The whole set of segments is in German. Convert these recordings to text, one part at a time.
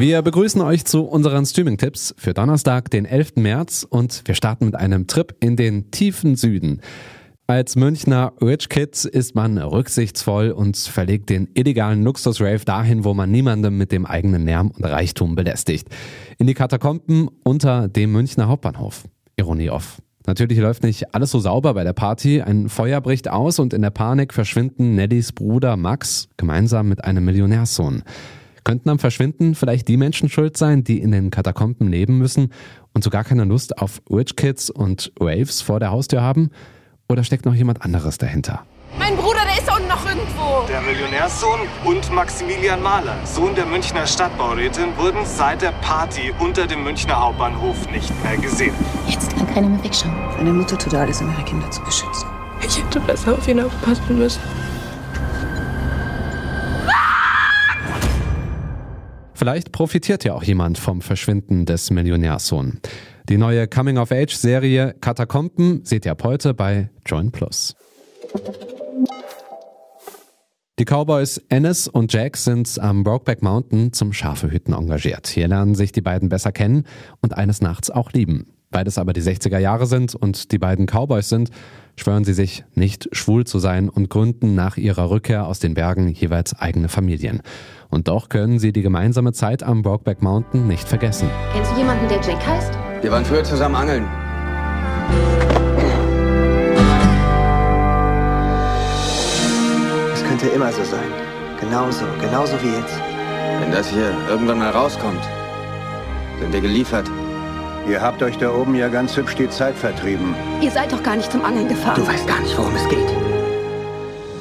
Wir begrüßen euch zu unseren Streaming-Tipps für Donnerstag, den 11. März und wir starten mit einem Trip in den tiefen Süden. Als Münchner Rich Kid ist man rücksichtsvoll und verlegt den illegalen Luxus-Rave dahin, wo man niemandem mit dem eigenen Lärm und Reichtum belästigt. In die Katakomben unter dem Münchner Hauptbahnhof. Ironie off. Natürlich läuft nicht alles so sauber bei der Party. Ein Feuer bricht aus und in der Panik verschwinden Nellys Bruder Max gemeinsam mit einem Millionärssohn. Könnten am Verschwinden vielleicht die Menschen schuld sein, die in den Katakomben leben müssen und so gar keine Lust auf Rich Kids und Raves vor der Haustür haben? Oder steckt noch jemand anderes dahinter? Mein Bruder, der ist unten noch irgendwo. Der Millionärssohn und Maximilian Mahler, Sohn der Münchner Stadtbaurätin, wurden seit der Party unter dem Münchner Hauptbahnhof nicht mehr gesehen. Jetzt kann keiner mehr wegschauen. Eine Mutter tut alles, um ihre Kinder zu beschützen. Ich hätte besser auf ihn aufpassen müssen. Vielleicht profitiert ja auch jemand vom Verschwinden des Millionärssohn. Die neue Coming-of-Age-Serie Katakomben seht ihr ab heute bei Join Plus. Die Cowboys Ennis und Jack sind am Brokeback Mountain zum Schafehüten engagiert. Hier lernen sich die beiden besser kennen und eines Nachts auch lieben. Beides aber die 60er Jahre sind und die beiden Cowboys sind, schwören sie sich, nicht schwul zu sein und gründen nach ihrer Rückkehr aus den Bergen jeweils eigene Familien. Und doch können sie die gemeinsame Zeit am Brokeback Mountain nicht vergessen. Kennst du jemanden, der Jack heißt? Wir waren früher zusammen angeln. Es könnte immer so sein. Genauso, genauso wie jetzt. Wenn das hier irgendwann mal rauskommt, sind wir geliefert. Ihr habt euch da oben ja ganz hübsch die Zeit vertrieben. Ihr seid doch gar nicht zum Angeln gefahren. Du weißt gar nicht, worum es geht.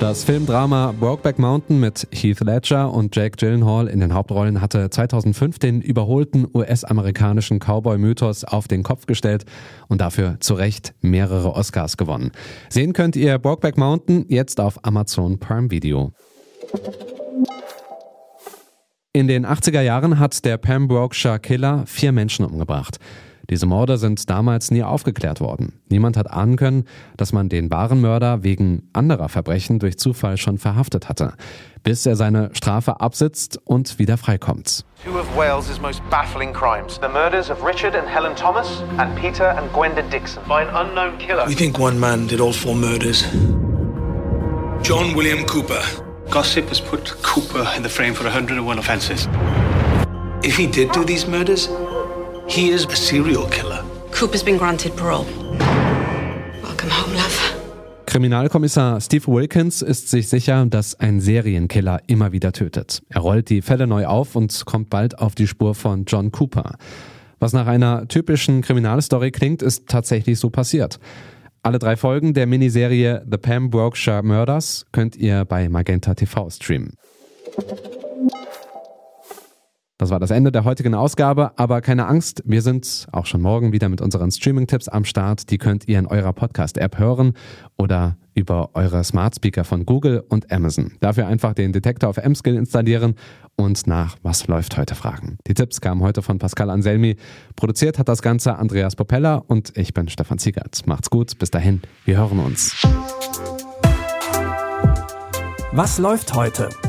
Das Filmdrama Brokeback Mountain mit Heath Ledger und Jake Gyllenhaal in den Hauptrollen hatte 2005 den überholten US-amerikanischen Cowboy-Mythos auf den Kopf gestellt und dafür zu Recht mehrere Oscars gewonnen. Sehen könnt ihr Brokeback Mountain jetzt auf Amazon Prime Video. In den 80er Jahren hat der Pembrokeshire Killer vier Menschen umgebracht. Diese Morde sind damals nie aufgeklärt worden. Niemand hat ahnen können, dass man den wahren Mörder wegen anderer Verbrechen durch Zufall schon verhaftet hatte, bis er seine Strafe absitzt und wieder freikommt. Two of Wales's most baffling crimes: the murders of Richard and Helen Thomas and Peter and Gwenda Dixon by an unknown killer. We think one man did all four murders. John William Cooper. Gossip has put Cooper in the frame for 101 offences. If he did do these murders, he is a serial killer. Cooper's been granted parole. Welcome home, love. Kriminalkommissar Steve Wilkins ist sich sicher, dass ein Serienkiller immer wieder tötet. Er rollt die Fälle neu auf und kommt bald auf die Spur von John Cooper. Was nach einer typischen Kriminalstory klingt, ist tatsächlich so passiert. Alle drei Folgen der Miniserie The Pembrokeshire Murders könnt ihr bei Magenta TV streamen. Das war das Ende der heutigen Ausgabe, aber keine Angst, wir sind auch schon morgen wieder mit unseren Streaming-Tipps am Start. Die könnt ihr in eurer Podcast-App hören oder über eure Smart Speaker von Google und Amazon. Dafür einfach den Detektor auf M-Skill installieren und nach Was läuft heute fragen. Die Tipps kamen heute von Pascal Anselmi. Produziert hat das Ganze Andreas Popella und ich bin Stefan Ziegert. Macht's gut, bis dahin, wir hören uns. Was läuft heute?